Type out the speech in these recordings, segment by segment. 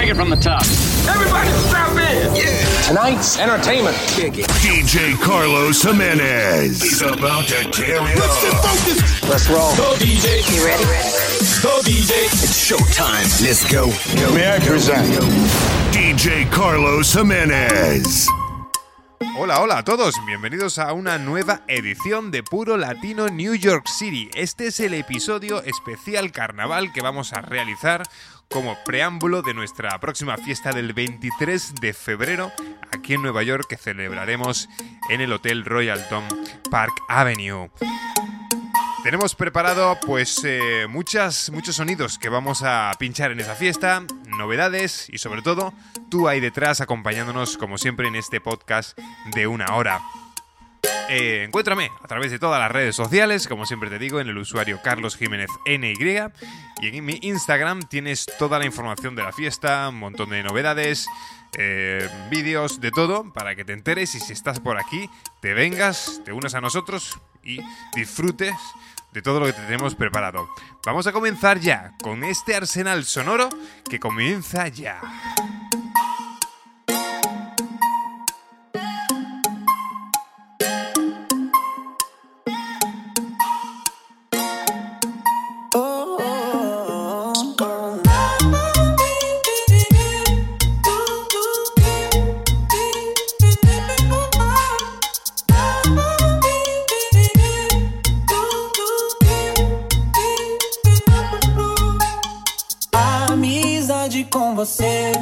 take it from the top. Everybody strap in. Yeah. Tonight's entertainment. DJ Carlos Jimenez. He's about to tear it up. Let's roll. Go DJ. You ready? Ready? Go DJ. It's showtime. Let's go. May I present DJ Carlos Jimenez. Hola, hola a todos, bienvenidos a una nueva edición de Puro Latino New York City. Este es el episodio especial carnaval que vamos a realizar como preámbulo de nuestra próxima fiesta del 23 de febrero aquí en Nueva York que celebraremos en el Hotel Royalton Park Avenue. Tenemos preparado pues eh, muchas, muchos sonidos que vamos a pinchar en esa fiesta, novedades y sobre todo tú ahí detrás acompañándonos como siempre en este podcast de una hora. Eh, encuéntrame a través de todas las redes sociales, como siempre te digo, en el usuario Carlos Jiménez NY y en mi Instagram tienes toda la información de la fiesta, un montón de novedades, eh, vídeos, de todo, para que te enteres y si estás por aquí, te vengas, te unas a nosotros y disfrutes de todo lo que te tenemos preparado. Vamos a comenzar ya con este arsenal sonoro que comienza ya.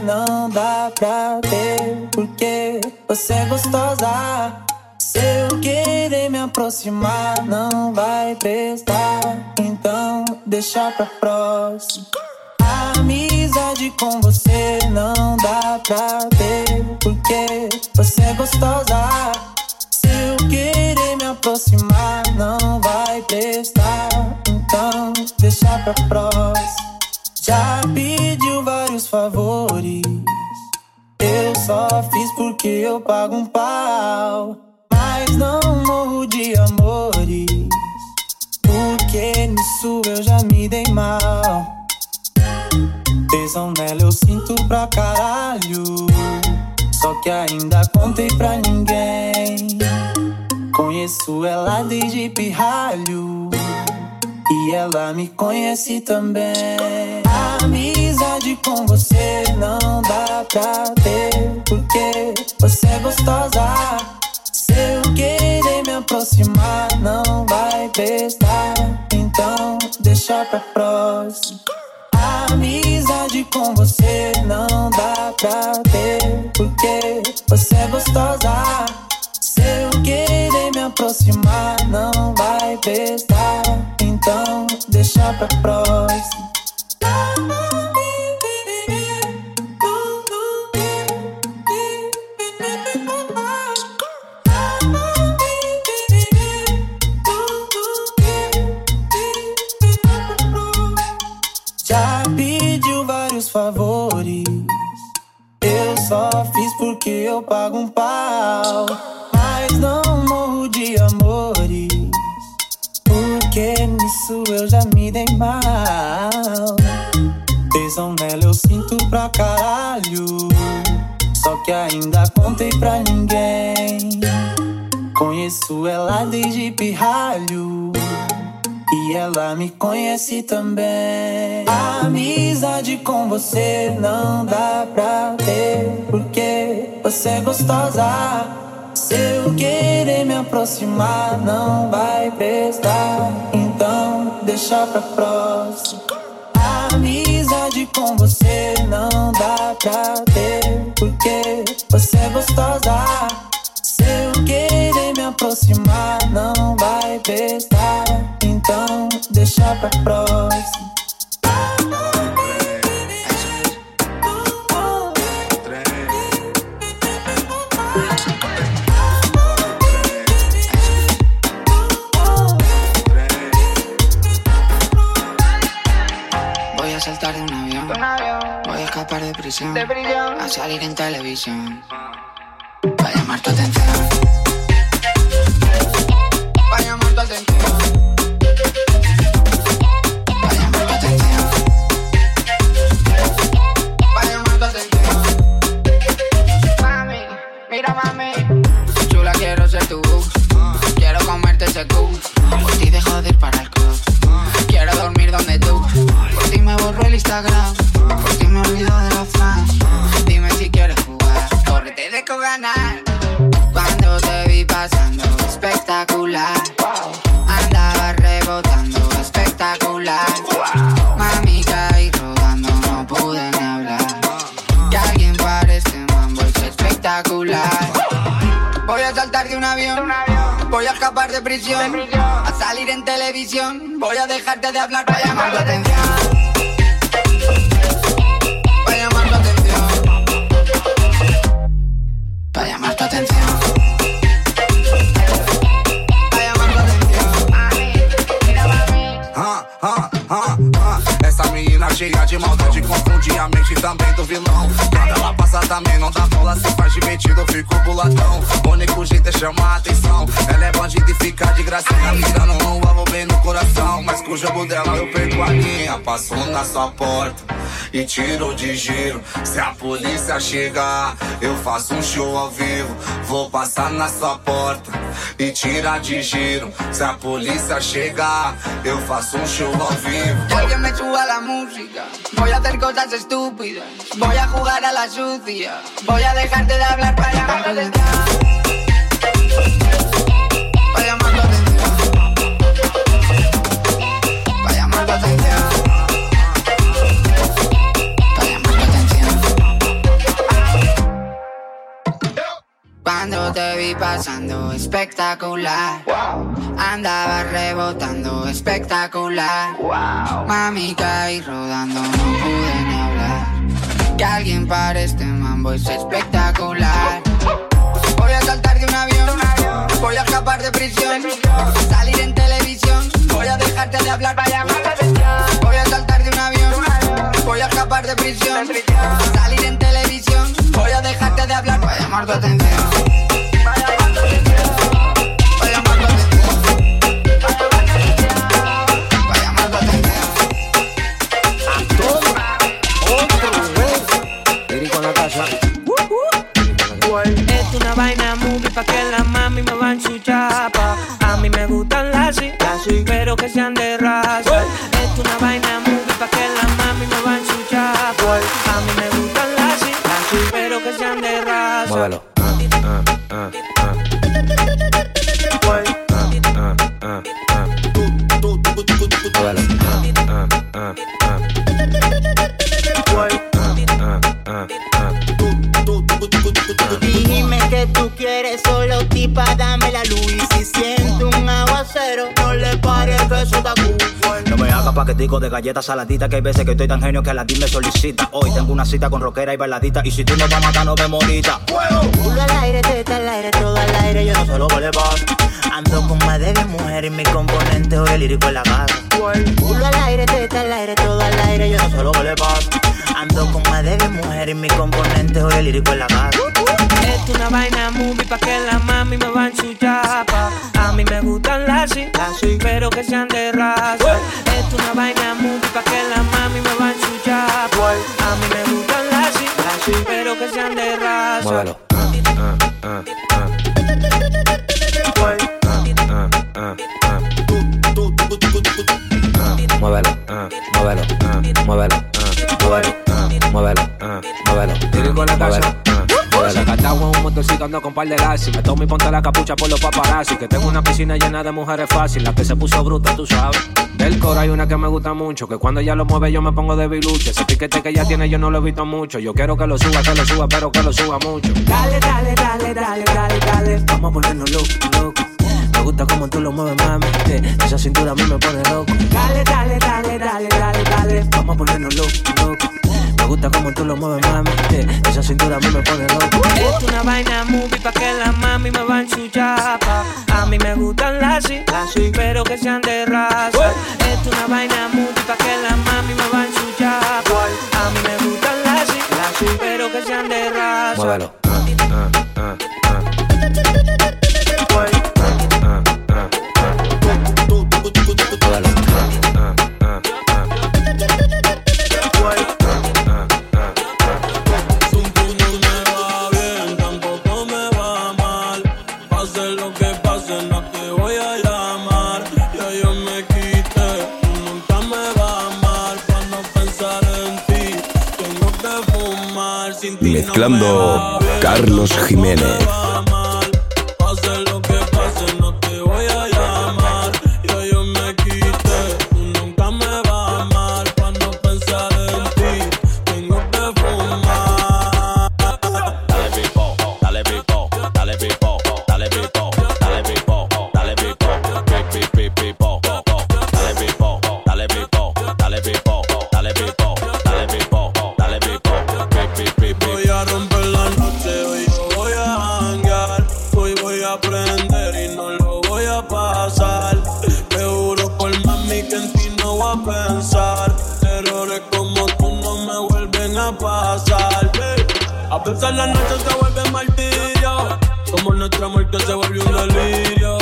Não dá pra ter, porque você é gostosa. Se eu querer me aproximar, não vai prestar. Então, deixa pra próxima. Amizade com você não dá pra ter, porque você é gostosa. Se eu querer me aproximar, não vai prestar. Então, deixa pra próxima. Já pediu vários favores. Eu só fiz porque eu pago um pau. Mas não morro de amores. Porque nisso eu já me dei mal. Tesão nela eu sinto pra caralho. Só que ainda contei pra ninguém. Conheço ela desde pirralho. E ela me conhece também. Amizade com você não dá pra ter. Porque você é gostosa. Se eu querer me aproximar, não vai prestar. Então, deixa pra próxima. Amizade com você não dá pra ter. Porque você é gostosa. Se eu querer me aproximar, não vai prestar. Então, deixa pra próxima. Já pediu vários favores. Eu só fiz porque eu pago um pau. Nisso eu já me dei mal. Tesão nela eu sinto pra caralho. Só que ainda contei pra ninguém. Conheço ela desde pirralho. E ela me conhece também. Amizade com você não dá pra ter. Porque você é gostosa. Se eu querer me aproximar, não vai prestar. Então, deixa pra próxima. Amizade com você não dá pra ter. Porque você é gostosa. Se eu querer me aproximar, não vai prestar. Então, deixa pra próxima. De prisión, a salir en televisión. Vaya muerto, atención. Vaya muerto, atención. Vaya muerto, atención. Vaya muerto, atención. Mami, mira, mami. Chula, quiero ser tu. Quiero comerte ese cook. Por ti dejo de disparar el cook. Quiero dormir donde tú. Por ti me borro el Instagram de los fans. Dime si quieres jugar, córrete de ganar. Cuando te vi pasando, espectacular. Andaba rebotando, espectacular. Mami caí rodando, no pude ni hablar. Que alguien pare este mambo es espectacular. Voy a saltar de un avión, voy a escapar de prisión, a salir en televisión, voy a dejarte de hablar para llamar tu atención. she got your mouth também do vilão. Quando ela passa também não dá bola, se faz de metido, fico buladão. O único jeito é chamar a atenção. Ela é bandida e fica de gracinha, me dando um alvo bem no coração. Mas com o jogo dela eu perco a linha. Passou na sua porta e tiro de giro. Se a polícia chegar, eu faço um show ao vivo. Vou passar na sua porta e tirar de giro. Se a polícia chegar, eu faço um show ao vivo. Que alguien me suba la música. Voy a hacer cosas estúpidas. Voy a jugar a la sucia. Voy a dejarte de hablar para llamar tu atención. Para llamar tu atención. Para llamar tu atención. Cuando te vi pasando espectacular. Andaba rebotando espectacular. Mami caí rodando, no pude. Que alguien pare este mambo es espectacular. Voy a saltar de un avión, voy a escapar de prisión, salir en televisión, voy a dejarte de hablar para llamar. Voy a saltar de un avión, voy a escapar de prisión, salir en televisión, voy a dejarte de hablar para llamar tu atención. Paquetico de galletas saladitas Que hay veces que estoy tan genio que la me solicita. Hoy tengo una cita con rockera y bailadita Y si tú no vas a matar, no me morita. Culo al aire, teta al aire, todo al aire Yo no solo vale Ando con más de 10 mujeres y mi componente hoy el lírico en la casa Culo al aire, teta al aire, todo al aire Yo no solo vale Ando con más de 10 mujeres y mi componente hoy el lírico en la casa Es una vaina movie pa' que la mami me van su chapa. A mí me gustan las así, pero que sean de raza. Es una vaina movie pa' que la mami me van su chapa. A mí me gustan las así, pero que sean de raza. Muévelo. Muévelo, muévelo, muévelo, muévelo, muévelo, muévelo. Lírico la en un motorcito ando con par de lazi. Me tomo y ponte la capucha por los paparazzi. Que tengo una piscina llena de mujeres fácil. La que se puso bruta, tú sabes. Del coro hay una que me gusta mucho. Que cuando ella lo mueve yo me pongo de biluche. Ese piquete que ella tiene yo no lo he visto mucho. Yo quiero que lo suba, que lo suba, pero que lo suba mucho. Dale, dale, dale, dale, dale, dale. Vamos a ponernos loco, loco. Me gusta como tú lo mueves, mami. Esa cintura a mí me pone loco. Dale, dale, dale, dale, dale, dale. Vamos a ponernos loco, loco. Me gusta como tú lo mueves, mami. Eh, Esa cintura a mí me pone loco. Es una vaina movie pa' que la mami me van su chapa. A mí me gustan las así, pero que sean de raza. Es una vaina movie pa' que la mami me van su chapa. A mí me gustan las así, pero que sean de raza. Muévelo. Muévelo. Carlos Jiménez. A veces la noche se vuelve martirio. Como nuestra muerte se volvió un delirio.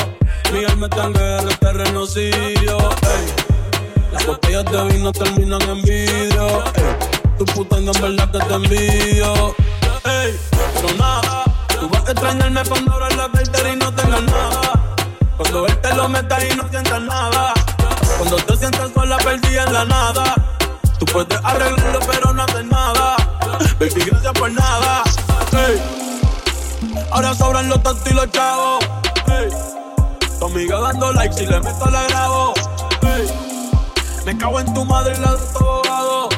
Mi alma está en sirio. Hey. Las botellas de vino terminan en vidrio. Tu puta en verdad que te envío. Ey, pero nada, tú vas a extrañarme cuando abras la cartera y no tengas nada. Cuando él te lo meta y no sientas nada. Cuando te sientas sola perdida en la nada. Tú puedes arreglarlo pero no hacer nada. Baby, gracias por nada. Ahora sobran los tontos y los chavos. Tu amiga dando like si le meto la grabo. Me cago en tu madre y la de tu abogado.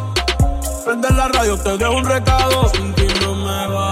Prende la radio, te dejo un recado. Sin ti no me va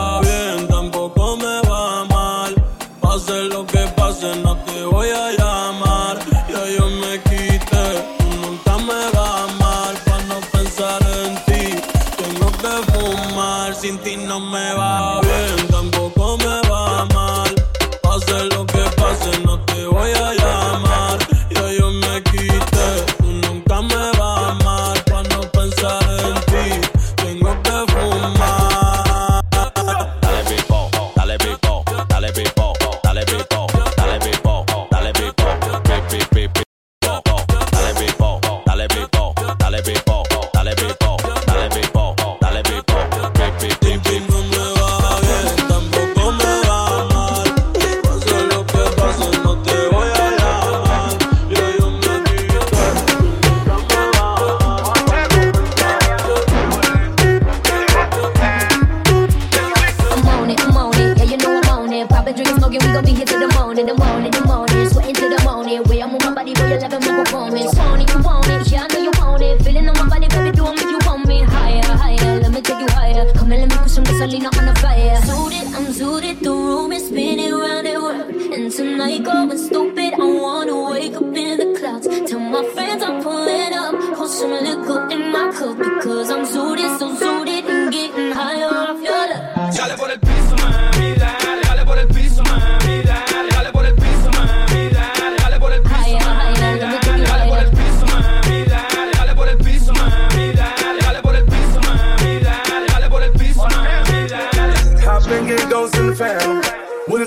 some gasolina on the fire. Suited, I'm suited, the room is spinning round and round. And tonight going stupid, I wanna wake up in the clouds. Tell my friends I'm pulling up, pour some liquor in my cup because I'm suited, so suited and getting higher off your love. Dale por el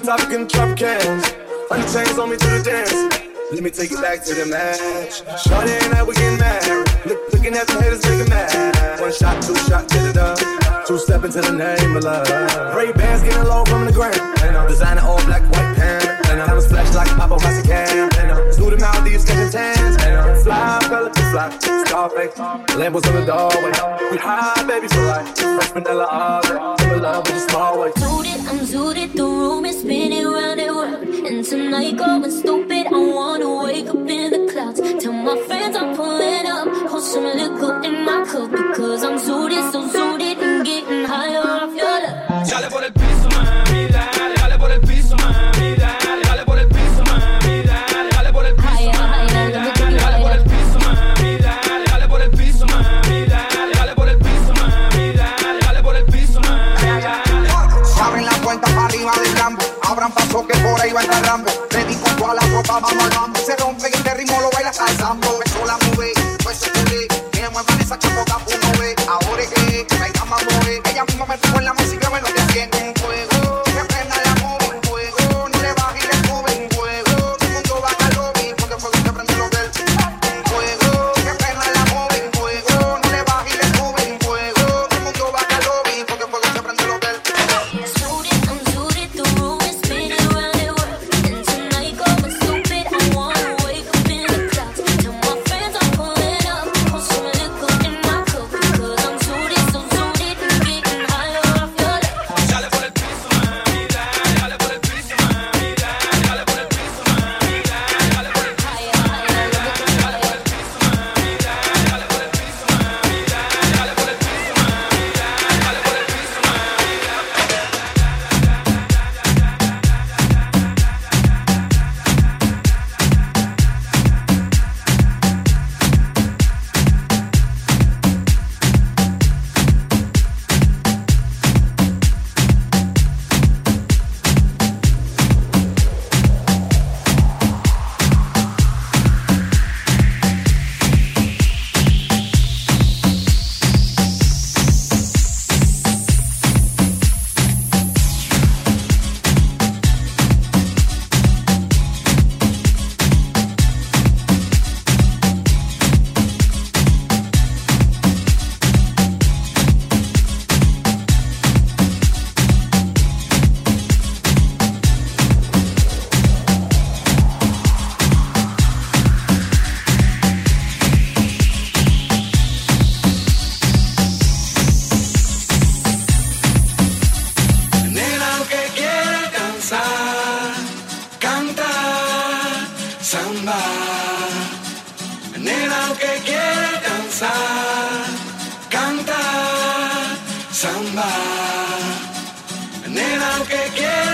With a topic and trap cans. Run the chains on me to the dance. Let me take it back to the match. Shorty and I, we getting married. Look, looking at the haters, making mad. One shot, two shot to the dub. Two step into the name of love. Ray bands getting low from the ground. And I'm designing all black, white pants. And I'm splash like paparazzi cam. And I'm through the Maldives, catching tans. And I'm fly, fella fly. Scarface, Lambos on the doorway. We high, baby, for life. Fresh vanilla all day. In love with a small way. Suited, I'm suited, the room is spinning round and round. And tonight going stupid, I wanna wake up in the clouds. Tell my friends I'm pulling up, pour some liquor in my cup because I'm suited, so suited and getting higher off your love. Dale por el piso, Que por ahí va a entrar Rambo. Ready con toda la ropa, vamos al. Se rompe y este ritmo lo baila hasta el sambo. Empezó la nube, pues se pude. Que muevan esa chapota, uno samba. Nena, aunque quiera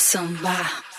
samba.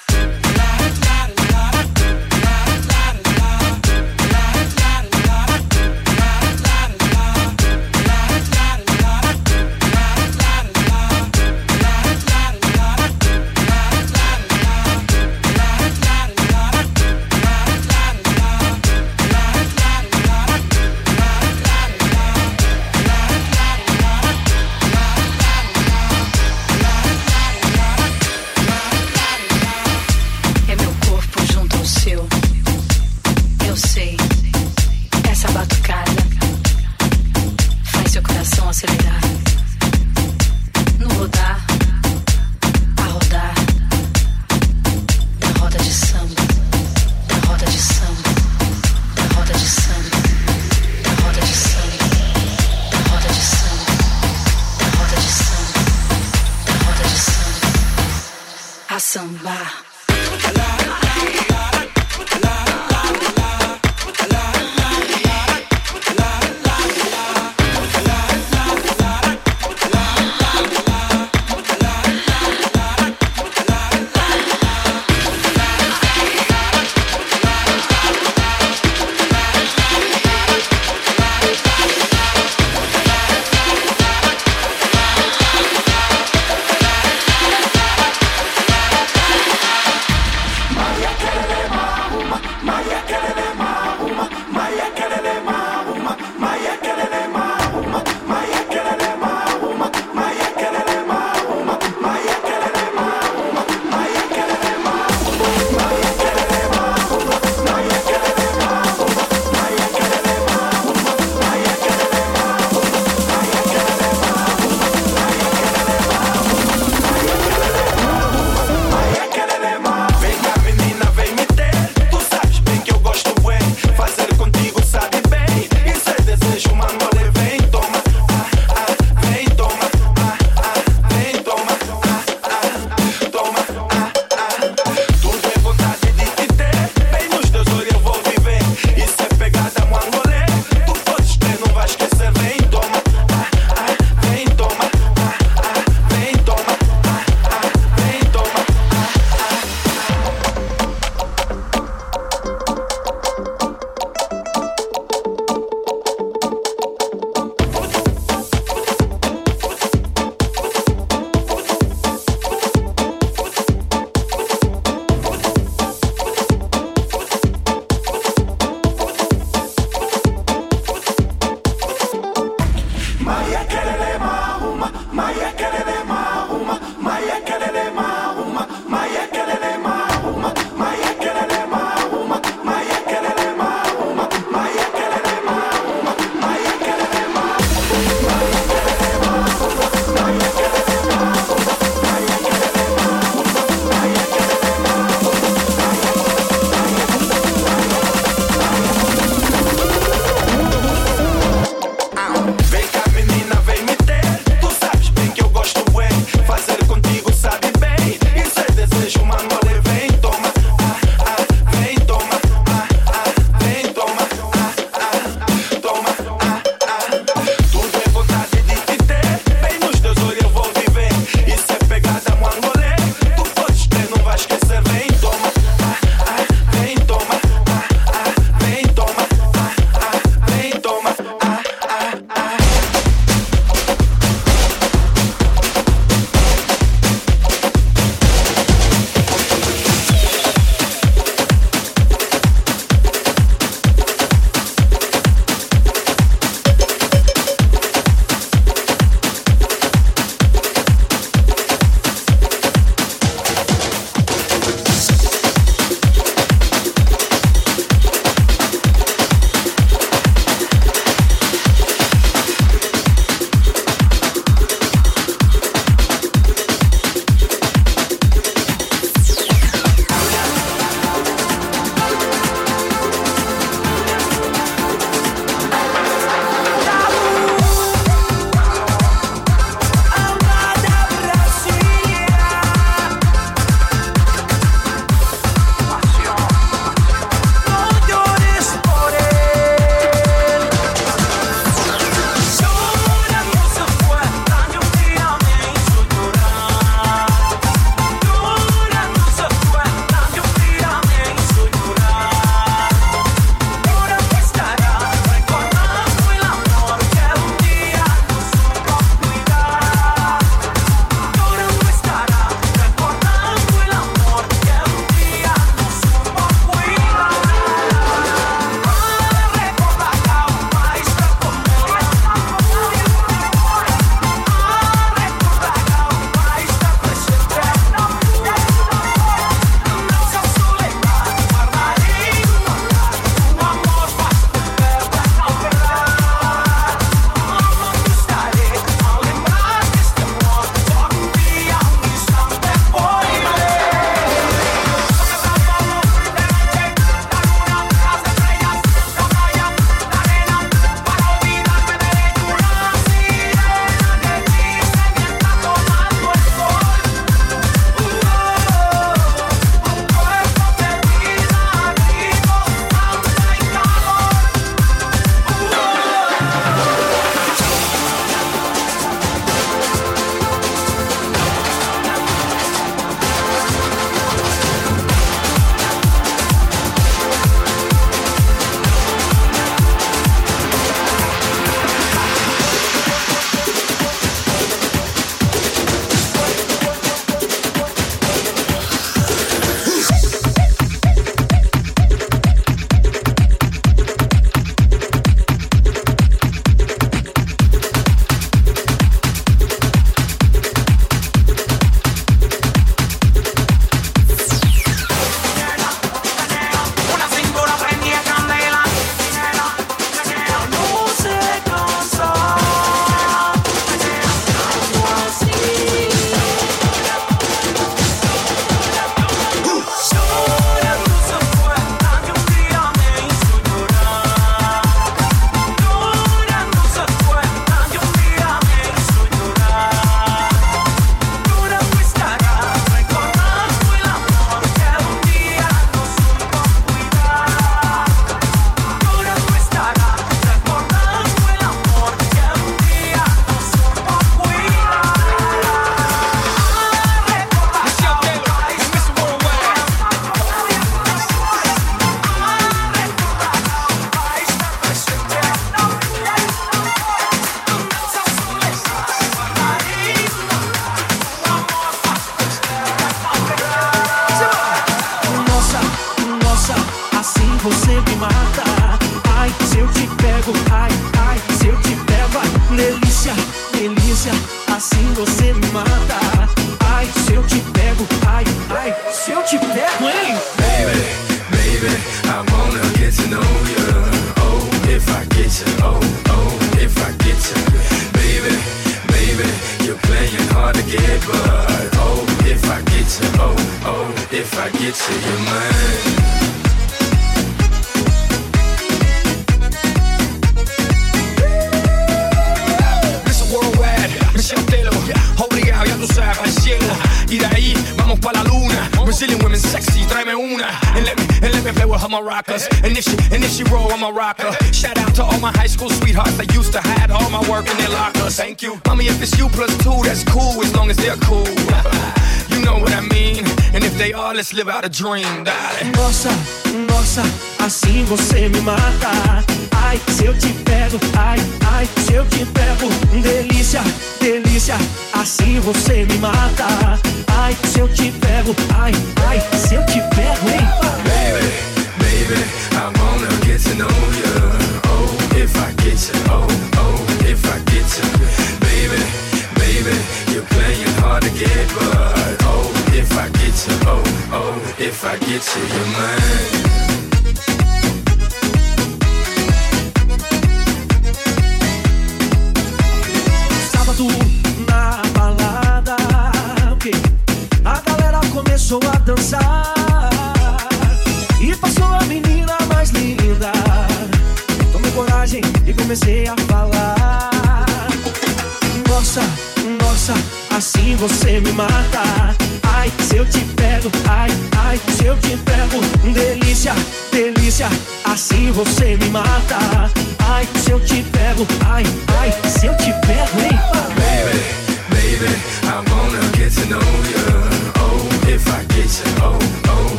Dream,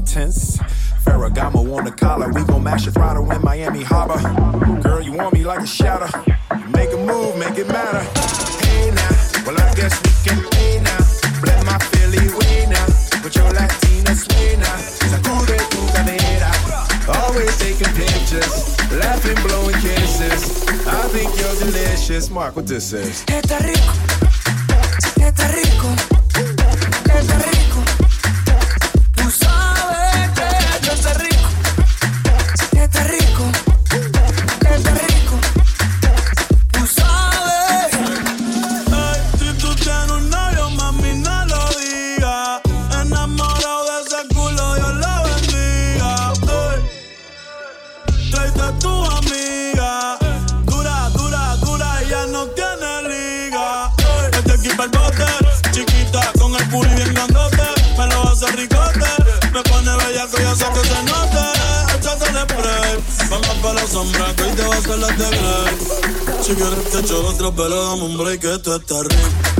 intense. Ferragamo on the collar, we gon' mash a throttle in Miami Harbor. Girl, you want me like a shadow. Make a move, make it matter. Hey now, well I guess we can pay now. Blend my Philly way now, put your Latina sway now. Sacude tu cadera. Always taking pictures, laughing, blowing kisses. I think you're delicious. Mark what this is. Está rico, está rico, está rico. de gay. Si quieres te echo otra, pero dame un break, esto está rico.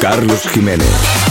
Carlos Jiménez.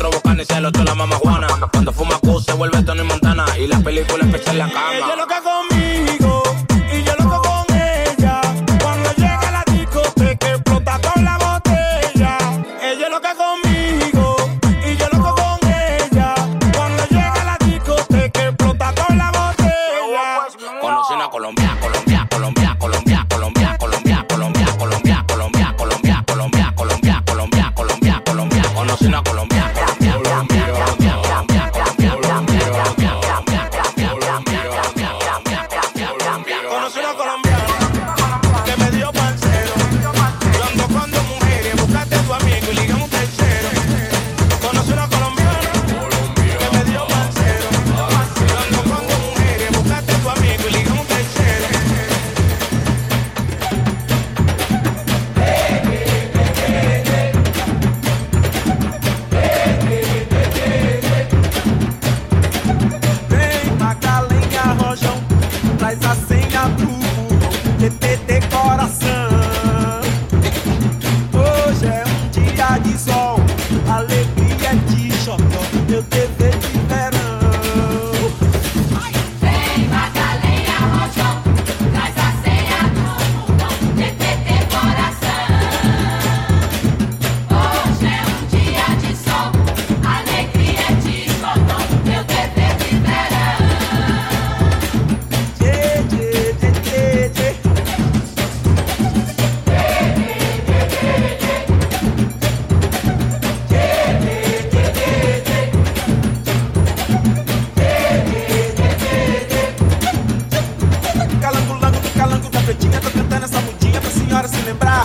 cuatro bocanes y el otro la mamá Juana. Cuando fuma Q se vuelve Tony Montana y la película especial la cama. Ella es loca conmigo, Tinha tô cantando essa mudinha pra senhora se lembrar.